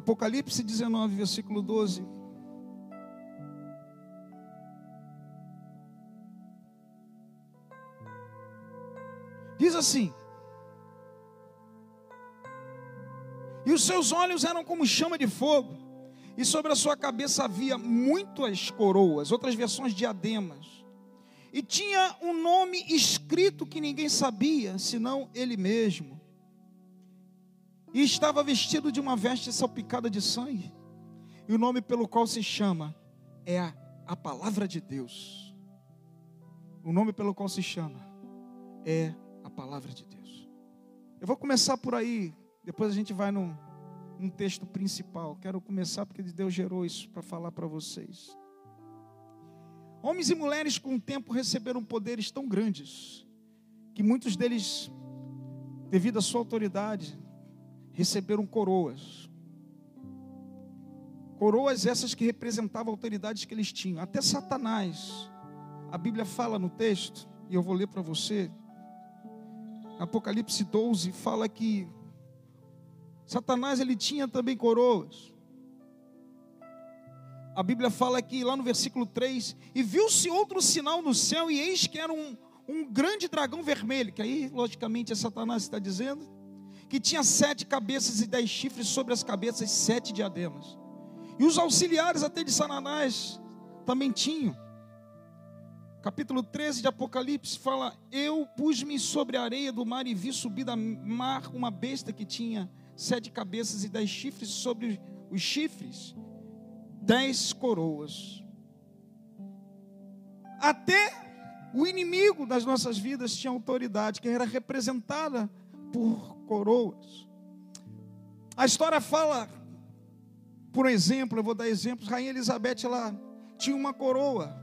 Apocalipse 19, versículo 12. Diz assim: E os seus olhos eram como chama de fogo, e sobre a sua cabeça havia muitas coroas, outras versões diademas. E tinha um nome escrito que ninguém sabia, senão ele mesmo. E estava vestido de uma veste salpicada de sangue. E o nome pelo qual se chama é a, a palavra de Deus. O nome pelo qual se chama é a palavra de Deus. Eu vou começar por aí, depois a gente vai num, num texto principal. Quero começar porque Deus gerou isso para falar para vocês. Homens e mulheres com o tempo receberam poderes tão grandes que muitos deles, devido à sua autoridade, receberam coroas. Coroas essas que representavam autoridades que eles tinham. Até Satanás. A Bíblia fala no texto, e eu vou ler para você. Apocalipse 12 fala que Satanás ele tinha também coroas. A Bíblia fala que lá no versículo 3, e viu-se outro sinal no céu, e eis que era um, um grande dragão vermelho, que aí, logicamente, é Satanás está dizendo, que tinha sete cabeças e dez chifres sobre as cabeças, sete diademas. E os auxiliares até de Satanás também tinham. Capítulo 13 de Apocalipse fala: Eu pus-me sobre a areia do mar e vi subir da mar uma besta que tinha sete cabeças e dez chifres sobre os chifres dez coroas. Até o inimigo das nossas vidas tinha autoridade, que era representada por coroas. A história fala, por exemplo, eu vou dar exemplos, Rainha Elizabeth, ela tinha uma coroa.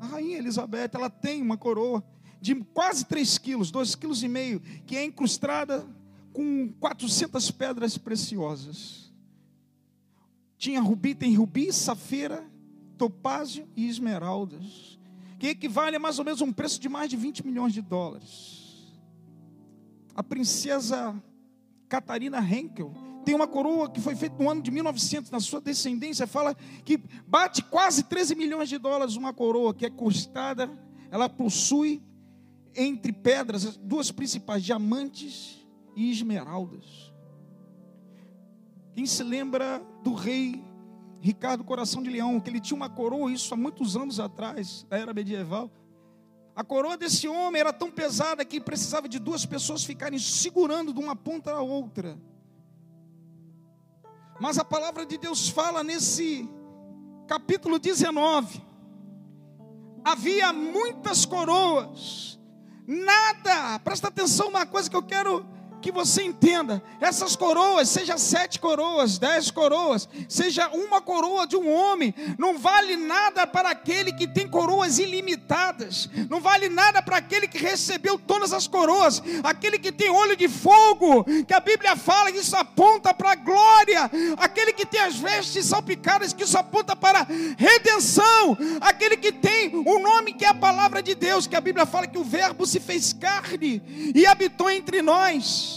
A Rainha Elizabeth, ela tem uma coroa de quase 3 quilos, 2 quilos e meio, que é incrustada com 400 pedras preciosas. Tinha rubi, tem rubi, safira, topázio e esmeraldas. Que equivale a mais ou menos um preço de mais de 20 milhões de dólares. A princesa Catarina Henkel tem uma coroa que foi feita no ano de 1900, na sua descendência, fala que bate quase 13 milhões de dólares uma coroa que é custada, ela possui entre pedras, duas principais, diamantes e esmeraldas. Quem se lembra do rei Ricardo Coração de Leão, que ele tinha uma coroa, isso há muitos anos atrás, da era medieval. A coroa desse homem era tão pesada que precisava de duas pessoas ficarem segurando de uma ponta à outra. Mas a palavra de Deus fala nesse capítulo 19: havia muitas coroas, nada, presta atenção, uma coisa que eu quero que você entenda, essas coroas, seja sete coroas, dez coroas, seja uma coroa de um homem, não vale nada para aquele que tem coroas ilimitadas, não vale nada para aquele que recebeu todas as coroas, aquele que tem olho de fogo, que a Bíblia fala que isso aponta para a glória, aquele que tem as vestes salpicadas, que isso aponta para redenção, aquele que tem o nome que é a palavra de Deus, que a Bíblia fala que o Verbo se fez carne e habitou entre nós.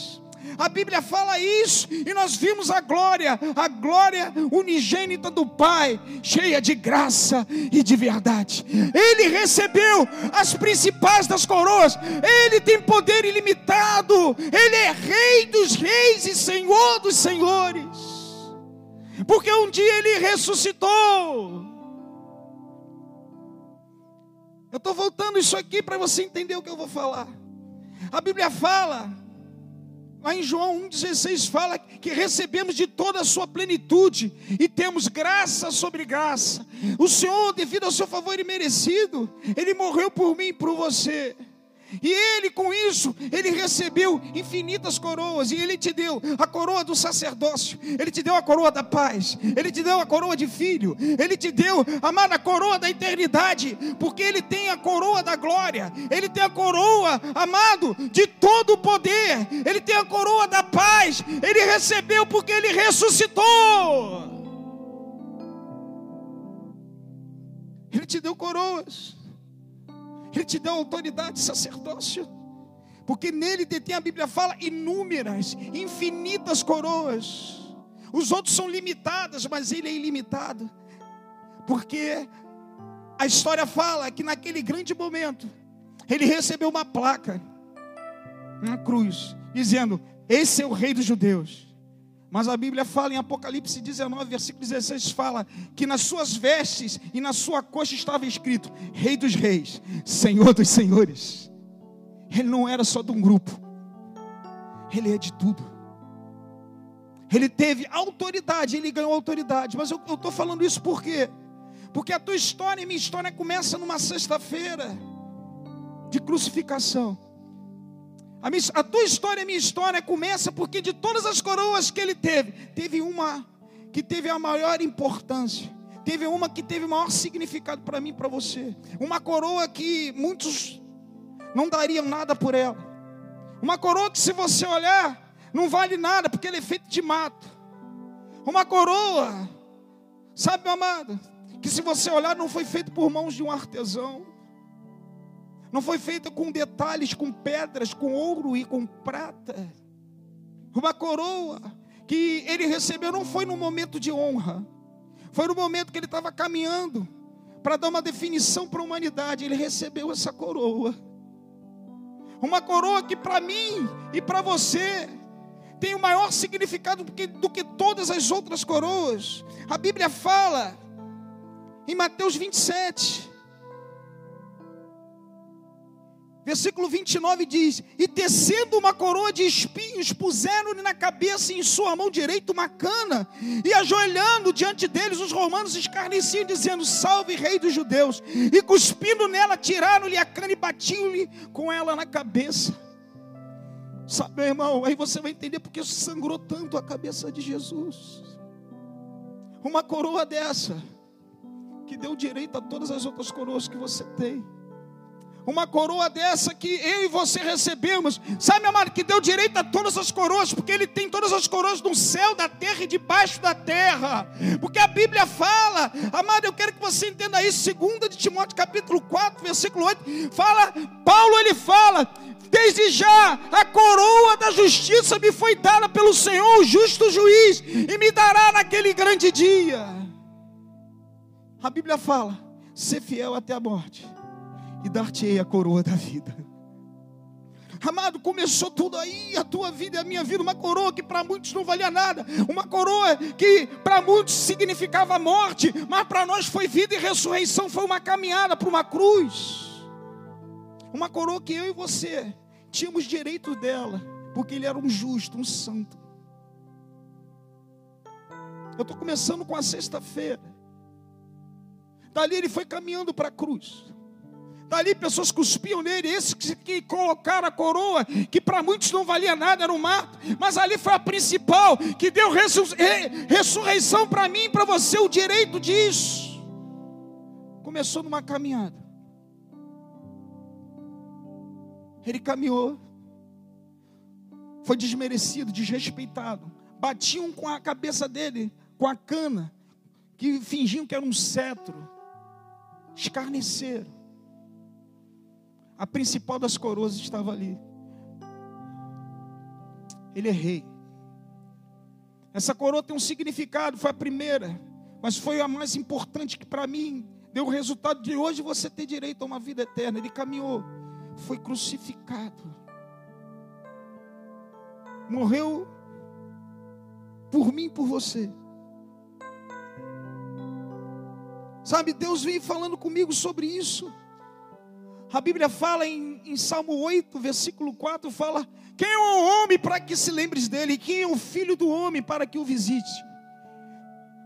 A Bíblia fala isso e nós vimos a glória, a glória unigênita do Pai, cheia de graça e de verdade. Ele recebeu as principais das coroas, ele tem poder ilimitado, ele é Rei dos reis e Senhor dos senhores, porque um dia ele ressuscitou. Eu estou voltando isso aqui para você entender o que eu vou falar. A Bíblia fala Lá em João 1,16 fala que recebemos de toda a sua plenitude e temos graça sobre graça. O Senhor, devido ao seu favor imerecido, Ele morreu por mim e por você. E ele, com isso, ele recebeu infinitas coroas. E ele te deu a coroa do sacerdócio. Ele te deu a coroa da paz. Ele te deu a coroa de filho. Ele te deu, amada, a coroa da eternidade. Porque ele tem a coroa da glória. Ele tem a coroa, amado, de todo o poder. Ele tem a coroa da paz. Ele recebeu porque ele ressuscitou. Ele te deu coroas. Ele te deu autoridade, sacerdócio. Porque nele detém a Bíblia fala inúmeras, infinitas coroas. Os outros são limitadas, mas ele é ilimitado. Porque a história fala que naquele grande momento, ele recebeu uma placa na cruz, dizendo: Esse é o Rei dos Judeus. Mas a Bíblia fala em Apocalipse 19, versículo 16, fala que nas suas vestes e na sua coxa estava escrito: Rei dos Reis, Senhor dos Senhores. Ele não era só de um grupo, ele é de tudo. Ele teve autoridade, ele ganhou autoridade. Mas eu estou falando isso por quê? Porque a tua história e minha história começa numa sexta-feira de crucificação. A, minha, a tua história e minha história começa porque de todas as coroas que ele teve, teve uma que teve a maior importância. Teve uma que teve maior significado para mim e para você. Uma coroa que muitos não dariam nada por ela. Uma coroa que, se você olhar, não vale nada, porque ele é feito de mato. Uma coroa, sabe, amado, que se você olhar, não foi feito por mãos de um artesão, não foi feita com detalhes, com pedras, com ouro e com prata. Uma coroa que ele recebeu não foi no momento de honra, foi no momento que ele estava caminhando para dar uma definição para a humanidade. Ele recebeu essa coroa, uma coroa que para mim e para você tem o maior significado do que, do que todas as outras coroas. A Bíblia fala em Mateus 27, versículo 29 diz: E tecendo uma coroa de espinhos, puseram-lhe na cabeça e em sua mão direita uma cana, e ajoelhando diante deles, os romanos escarneciam, dizendo: Salve, rei dos judeus! E cuspindo nela, tiraram-lhe a cana e batiam-lhe com ela na cabeça. Sabe, irmão, aí você vai entender porque sangrou tanto a cabeça de Jesus. Uma coroa dessa, que deu direito a todas as outras coroas que você tem. Uma coroa dessa que eu e você recebemos, sabe, amado, que deu direito a todas as coroas, porque Ele tem todas as coroas no céu, da terra e debaixo da terra. Porque a Bíblia fala, amado, eu quero que você entenda isso, 2 de Timóteo capítulo 4, versículo 8, fala, Paulo ele fala, Desde já a coroa da justiça me foi dada pelo Senhor, o justo juiz, e me dará naquele grande dia. A Bíblia fala: ser fiel até a morte, e dar-te-ei a coroa da vida. Amado, começou tudo aí, a tua vida e a minha vida, uma coroa que para muitos não valia nada, uma coroa que para muitos significava morte, mas para nós foi vida e ressurreição, foi uma caminhada para uma cruz. Uma coroa que eu e você tínhamos direito dela, porque ele era um justo, um santo. Eu estou começando com a sexta-feira. Dali ele foi caminhando para a cruz. Dali pessoas cuspiam nele, esses que, que colocaram a coroa, que para muitos não valia nada, era um mato, mas ali foi a principal, que deu ressurreição para mim e para você, o direito disso. Começou numa caminhada. Ele caminhou, foi desmerecido, desrespeitado. Batiam com a cabeça dele, com a cana, que fingiam que era um cetro. Escarneceram. A principal das coroas estava ali. Ele é rei. Essa coroa tem um significado, foi a primeira, mas foi a mais importante que para mim deu o resultado de hoje você ter direito a uma vida eterna. Ele caminhou foi crucificado. Morreu por mim por você. Sabe, Deus vem falando comigo sobre isso. A Bíblia fala em, em, Salmo 8, versículo 4, fala: Quem é o homem para que se lembres dele? Quem é o filho do homem para que o visite?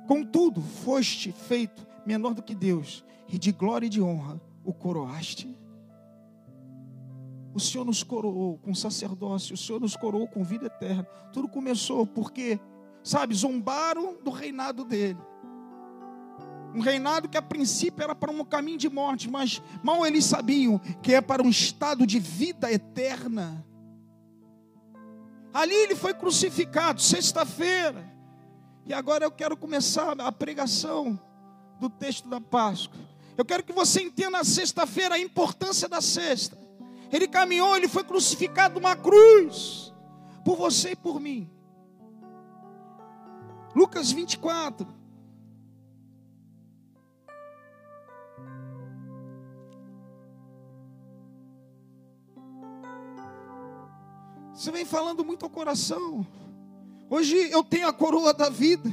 Contudo, foste feito menor do que Deus, e de glória e de honra o coroaste. O Senhor nos coroou com sacerdócio, o Senhor nos coroou com vida eterna. Tudo começou porque, sabe, zombaram do reinado dele. Um reinado que a princípio era para um caminho de morte, mas mal eles sabiam que é para um estado de vida eterna. Ali ele foi crucificado, sexta-feira. E agora eu quero começar a pregação do texto da Páscoa. Eu quero que você entenda a sexta-feira, a importância da sexta. Ele caminhou, ele foi crucificado numa cruz, por você e por mim. Lucas 24. Você vem falando muito ao coração. Hoje eu tenho a coroa da vida,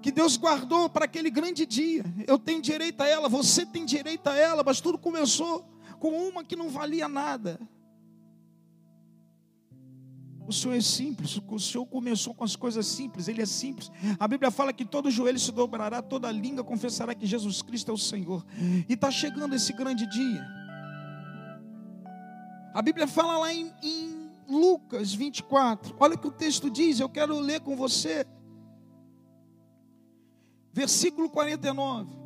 que Deus guardou para aquele grande dia. Eu tenho direito a ela, você tem direito a ela, mas tudo começou com uma que não valia nada. O Senhor é simples, o Senhor começou com as coisas simples, Ele é simples. A Bíblia fala que todo joelho se dobrará, toda língua confessará que Jesus Cristo é o Senhor. E está chegando esse grande dia. A Bíblia fala lá em, em Lucas 24, olha o que o texto diz, eu quero ler com você. Versículo 49.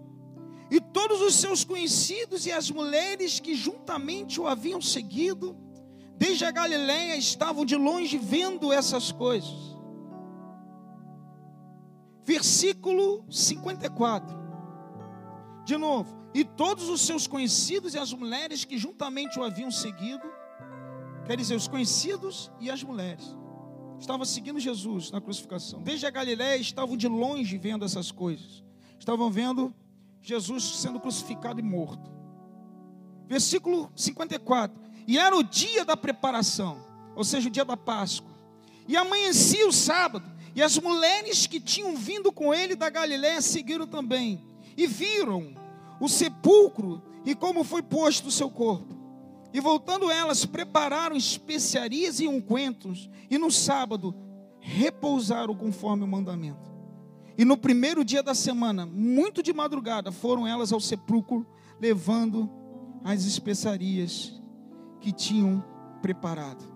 E todos os seus conhecidos e as mulheres que juntamente o haviam seguido, desde a Galiléia estavam de longe vendo essas coisas. Versículo 54. De novo, e todos os seus conhecidos e as mulheres que juntamente o haviam seguido, quer dizer, os conhecidos e as mulheres, estavam seguindo Jesus na crucificação. Desde a Galiléia estavam de longe vendo essas coisas. Estavam vendo Jesus sendo crucificado e morto. Versículo 54. E era o dia da preparação, ou seja, o dia da Páscoa. E amanhecia o sábado, e as mulheres que tinham vindo com ele da Galiléia seguiram também, e viram o sepulcro e como foi posto o seu corpo. E voltando elas, prepararam especiarias e ungüentos, e no sábado repousaram conforme o mandamento. E no primeiro dia da semana, muito de madrugada, foram elas ao sepulcro, levando as especiarias que tinham preparado.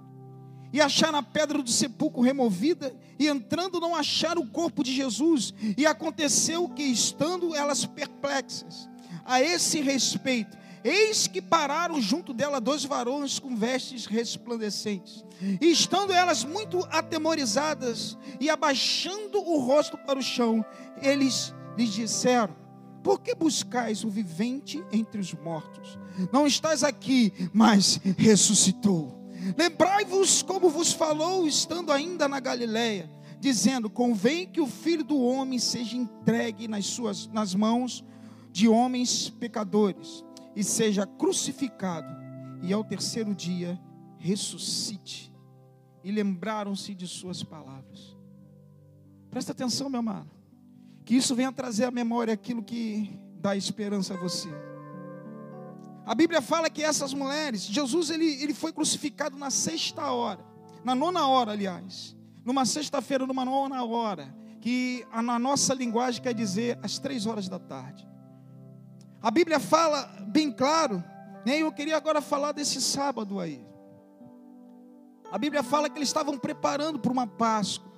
E acharam a pedra do sepulcro removida, e entrando não acharam o corpo de Jesus. E aconteceu que, estando elas perplexas a esse respeito, eis que pararam junto dela dois varões com vestes resplandecentes. E estando elas muito atemorizadas e abaixando o rosto para o chão, eles lhes disseram: por que buscais o vivente entre os mortos? Não estás aqui, mas ressuscitou. Lembrai-vos como vos falou, estando ainda na Galiléia, dizendo: Convém que o filho do homem seja entregue nas, suas, nas mãos de homens pecadores, e seja crucificado, e ao terceiro dia ressuscite. E lembraram-se de suas palavras. Presta atenção, meu amado. Que isso venha trazer à memória aquilo que dá esperança a você. A Bíblia fala que essas mulheres, Jesus ele, ele foi crucificado na sexta hora, na nona hora, aliás, numa sexta-feira, numa nona hora, que na nossa linguagem quer dizer às três horas da tarde. A Bíblia fala bem claro, né? eu queria agora falar desse sábado aí. A Bíblia fala que eles estavam preparando para uma Páscoa.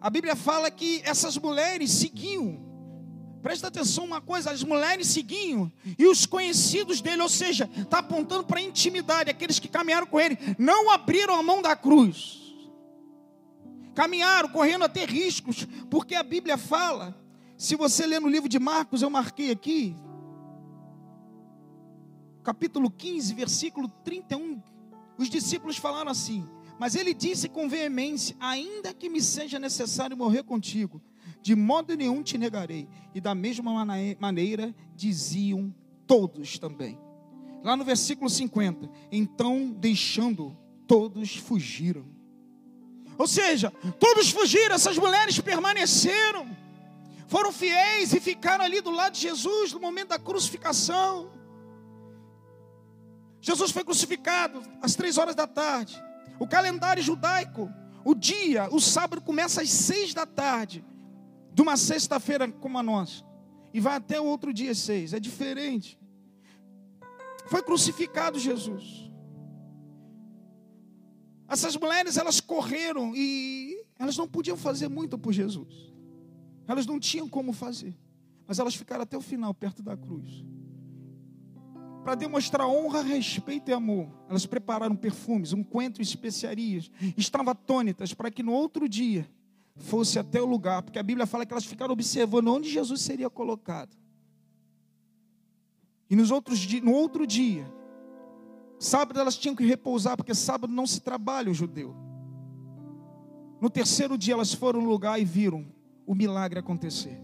A Bíblia fala que essas mulheres seguiam. Presta atenção uma coisa, as mulheres seguiam e os conhecidos dele, ou seja, está apontando para a intimidade, aqueles que caminharam com ele, não abriram a mão da cruz. Caminharam correndo até riscos, porque a Bíblia fala, se você ler no livro de Marcos, eu marquei aqui, capítulo 15, versículo 31, os discípulos falaram assim: mas ele disse com veemência: Ainda que me seja necessário morrer contigo, de modo nenhum te negarei. E da mesma maneira diziam todos também. Lá no versículo 50, então deixando, todos fugiram. Ou seja, todos fugiram, essas mulheres permaneceram, foram fiéis e ficaram ali do lado de Jesus no momento da crucificação. Jesus foi crucificado às três horas da tarde. O calendário judaico, o dia, o sábado começa às seis da tarde, de uma sexta-feira como a nossa, e vai até o outro dia seis, é diferente. Foi crucificado Jesus. Essas mulheres, elas correram e elas não podiam fazer muito por Jesus. Elas não tinham como fazer, mas elas ficaram até o final, perto da cruz para demonstrar honra, respeito e amor. Elas prepararam perfumes, um coentro e especiarias. Estavam atônitas para que no outro dia fosse até o lugar, porque a Bíblia fala que elas ficaram observando onde Jesus seria colocado. E nos outros, no outro dia, sábado elas tinham que repousar, porque sábado não se trabalha o judeu. No terceiro dia elas foram no lugar e viram o milagre acontecer.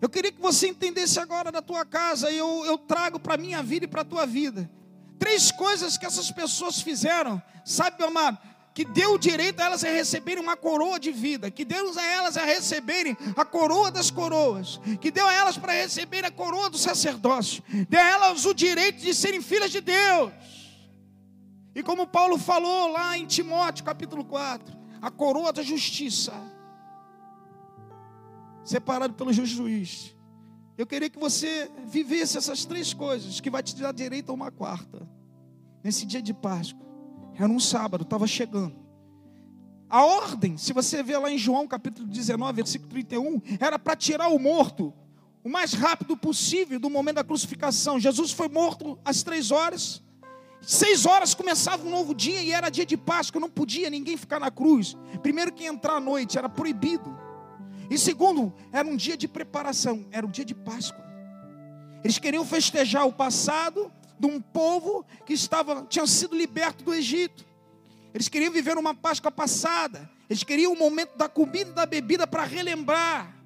Eu queria que você entendesse agora da tua casa, e eu, eu trago para a minha vida e para a tua vida. Três coisas que essas pessoas fizeram, sabe, meu amado? Que deu direito a elas a receberem uma coroa de vida, que deu a elas a receberem a coroa das coroas, que deu a elas para receber a coroa do sacerdócio, deu a elas o direito de serem filhas de Deus. E como Paulo falou lá em Timóteo, capítulo 4, a coroa da justiça, separado pelo juiz. Eu queria que você vivesse essas três coisas, que vai te dar direito a uma quarta. Nesse dia de Páscoa. Era um sábado, estava chegando. A ordem, se você vê lá em João capítulo 19, versículo 31, era para tirar o morto o mais rápido possível do momento da crucificação. Jesus foi morto às três horas. Seis horas começava um novo dia e era dia de Páscoa, não podia ninguém ficar na cruz. Primeiro que entrar à noite, era proibido. E segundo, era um dia de preparação, era um dia de Páscoa. Eles queriam festejar o passado de um povo que estava, tinha sido liberto do Egito. Eles queriam viver uma Páscoa passada. Eles queriam o momento da comida e da bebida para relembrar.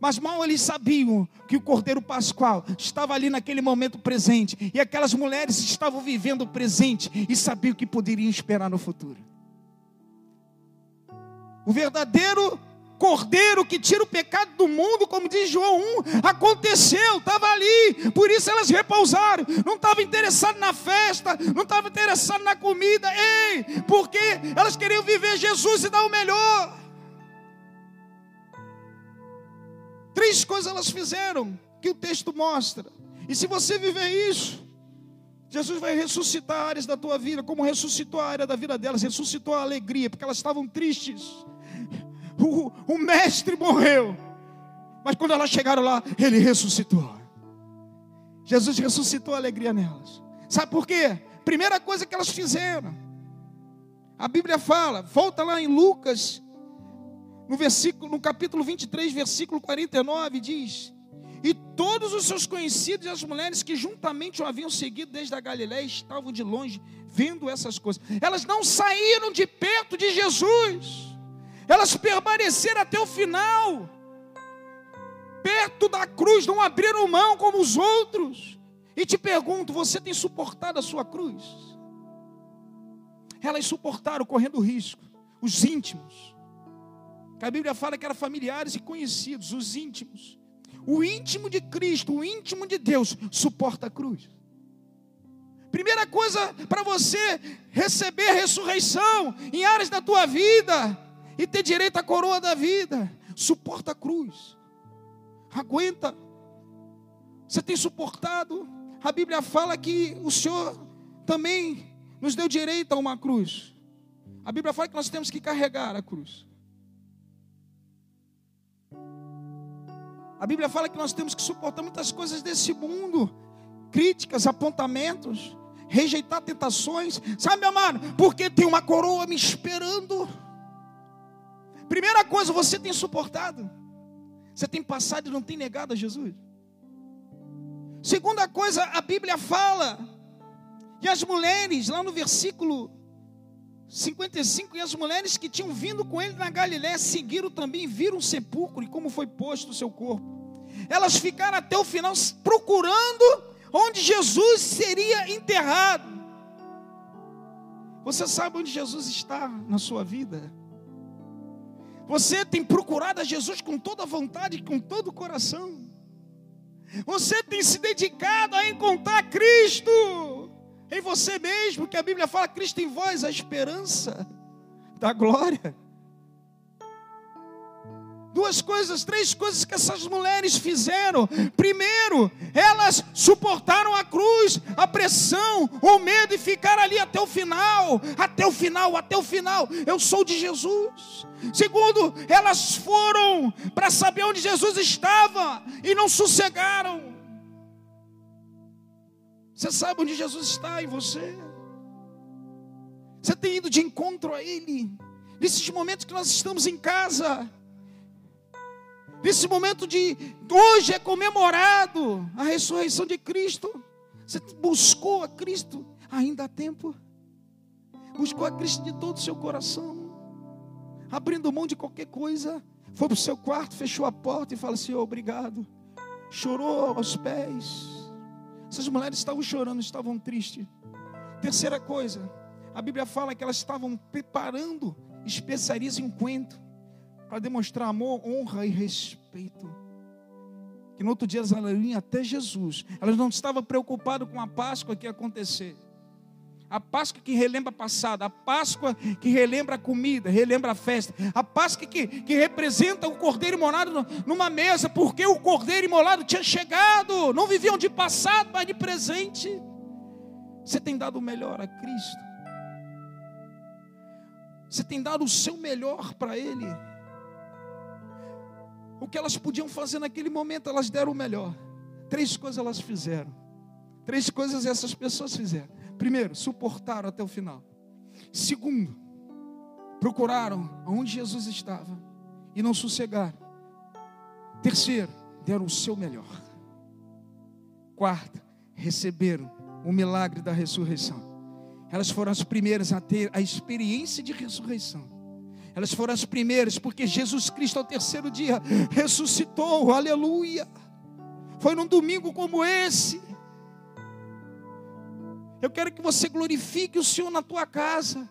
Mas mal eles sabiam que o Cordeiro Pascual estava ali naquele momento presente. E aquelas mulheres estavam vivendo o presente e sabiam que poderiam esperar no futuro. O verdadeiro Cordeiro que tira o pecado do mundo, como diz João 1, aconteceu, estava ali, por isso elas repousaram, não estavam interessadas na festa, não estavam interessadas na comida, ei, porque elas queriam viver Jesus e dar o melhor. Três coisas elas fizeram que o texto mostra. E se você viver isso, Jesus vai ressuscitar áreas da tua vida, como ressuscitou a área da vida delas, ressuscitou a alegria, porque elas estavam tristes. O, o mestre morreu, mas quando elas chegaram lá, ele ressuscitou. Jesus ressuscitou a alegria nelas. Sabe por quê? Primeira coisa que elas fizeram. A Bíblia fala, volta lá em Lucas no versículo, no capítulo 23, versículo 49, diz: E todos os seus conhecidos e as mulheres que juntamente o haviam seguido desde a Galiléia estavam de longe vendo essas coisas. Elas não saíram de perto de Jesus. Elas permaneceram até o final. Perto da cruz, não abriram mão como os outros. E te pergunto, você tem suportado a sua cruz? Elas suportaram correndo risco, os íntimos a Bíblia fala que eram familiares e conhecidos, os íntimos. O íntimo de Cristo, o íntimo de Deus, suporta a cruz. Primeira coisa para você receber ressurreição em áreas da tua vida e ter direito à coroa da vida, suporta a cruz. Aguenta. Você tem suportado? A Bíblia fala que o Senhor também nos deu direito a uma cruz. A Bíblia fala que nós temos que carregar a cruz. A Bíblia fala que nós temos que suportar muitas coisas desse mundo, críticas, apontamentos, rejeitar tentações. Sabe, meu amado? Porque tem uma coroa me esperando. Primeira coisa, você tem suportado. Você tem passado e não tem negado a Jesus. Segunda coisa, a Bíblia fala. E as mulheres, lá no versículo 55, e as mulheres que tinham vindo com ele na Galiléia seguiram também, viram o sepulcro e como foi posto o seu corpo. Elas ficaram até o final procurando onde Jesus seria enterrado. Você sabe onde Jesus está na sua vida? Você tem procurado a Jesus com toda a vontade, e com todo o coração. Você tem se dedicado a encontrar Cristo em você mesmo, que a Bíblia fala Cristo em vós, a esperança da glória. Duas coisas, três coisas que essas mulheres fizeram. Primeiro, elas suportaram a cruz, a pressão, o medo e ficaram ali até o final. Até o final, até o final. Eu sou de Jesus. Segundo, elas foram para saber onde Jesus estava e não sossegaram. Você sabe onde Jesus está em você? Você tem ido de encontro a Ele. Nesses momentos que nós estamos em casa. Nesse momento de hoje é comemorado a ressurreição de Cristo. Você buscou a Cristo, ainda há tempo. Buscou a Cristo de todo o seu coração. abrindo mão de qualquer coisa, foi para o seu quarto, fechou a porta e falou assim: obrigado. Chorou aos pés. Essas mulheres estavam chorando, estavam tristes. Terceira coisa, a Bíblia fala que elas estavam preparando especiarias em coentro para demonstrar amor, honra e respeito. Que no outro dia elas iam até Jesus. Elas não estavam preocupadas com a Páscoa que ia acontecer. A Páscoa que relembra passado, a Páscoa que relembra a comida, relembra a festa, a Páscoa que, que representa o cordeiro imolado numa mesa, porque o cordeiro imolado tinha chegado, não viviam de passado, mas de presente. Você tem dado o melhor a Cristo, você tem dado o seu melhor para Ele. O que elas podiam fazer naquele momento, elas deram o melhor. Três coisas elas fizeram. Três coisas essas pessoas fizeram. Primeiro, suportaram até o final. Segundo, procuraram onde Jesus estava e não sossegaram. Terceiro, deram o seu melhor. Quarto, receberam o milagre da ressurreição. Elas foram as primeiras a ter a experiência de ressurreição. Elas foram as primeiras, porque Jesus Cristo, ao terceiro dia, ressuscitou, aleluia. Foi num domingo como esse, eu quero que você glorifique o Senhor na tua casa.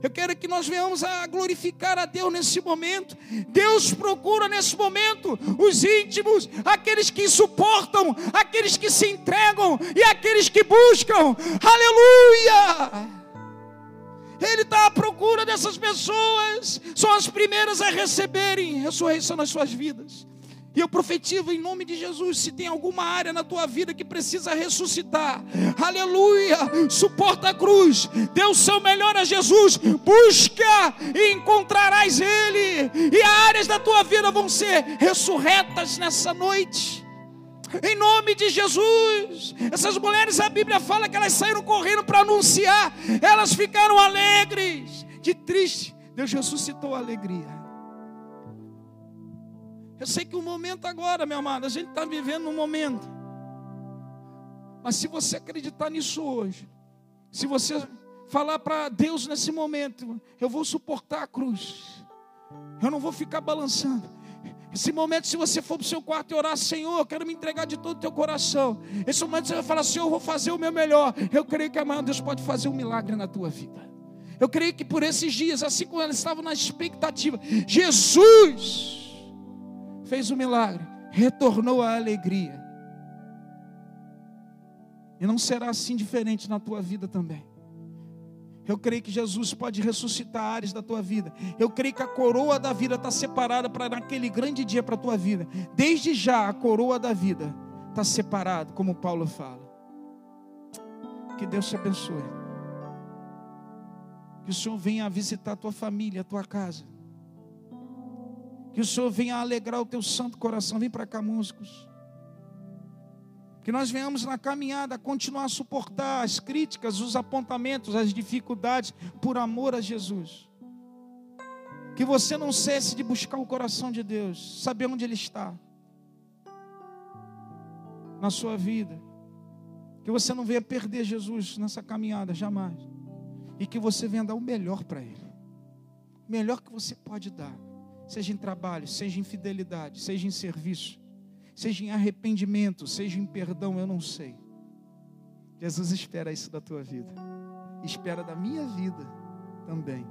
Eu quero que nós venhamos a glorificar a Deus nesse momento. Deus procura nesse momento os íntimos, aqueles que suportam, aqueles que se entregam e aqueles que buscam. Aleluia! Ele está à procura dessas pessoas, são as primeiras a receberem ressurreição nas suas vidas. E eu profetizo em nome de Jesus: se tem alguma área na tua vida que precisa ressuscitar, aleluia, suporta a cruz, dê o seu melhor a Jesus, busca e encontrarás Ele, e áreas da tua vida vão ser ressurretas nessa noite. Em nome de Jesus, essas mulheres, a Bíblia fala que elas saíram correndo para anunciar, elas ficaram alegres, de triste, Deus ressuscitou a alegria. Eu sei que o momento agora, meu amado, a gente está vivendo um momento. Mas se você acreditar nisso hoje, se você falar para Deus nesse momento, eu vou suportar a cruz, eu não vou ficar balançando. Esse momento, se você for para o seu quarto e orar, Senhor, eu quero me entregar de todo o teu coração. Esse momento você vai falar, Senhor, eu vou fazer o meu melhor. Eu creio que amanhã Deus pode fazer um milagre na tua vida. Eu creio que por esses dias, assim como eles estavam na expectativa, Jesus fez o milagre, retornou a alegria. E não será assim diferente na tua vida também. Eu creio que Jesus pode ressuscitar áreas da tua vida. Eu creio que a coroa da vida está separada para naquele grande dia para a tua vida. Desde já a coroa da vida está separada, como Paulo fala. Que Deus te abençoe. Que o Senhor venha visitar a tua família, a tua casa. Que o Senhor venha alegrar o teu santo coração. Vem para cá, músicos. Que nós venhamos na caminhada continuar a suportar as críticas, os apontamentos, as dificuldades, por amor a Jesus. Que você não cesse de buscar o coração de Deus, saber onde Ele está na sua vida. Que você não venha perder Jesus nessa caminhada, jamais. E que você venha dar o melhor para Ele. O melhor que você pode dar seja em trabalho, seja em fidelidade, seja em serviço, seja em arrependimento, seja em perdão, eu não sei. Jesus espera isso da tua vida, espera da minha vida também.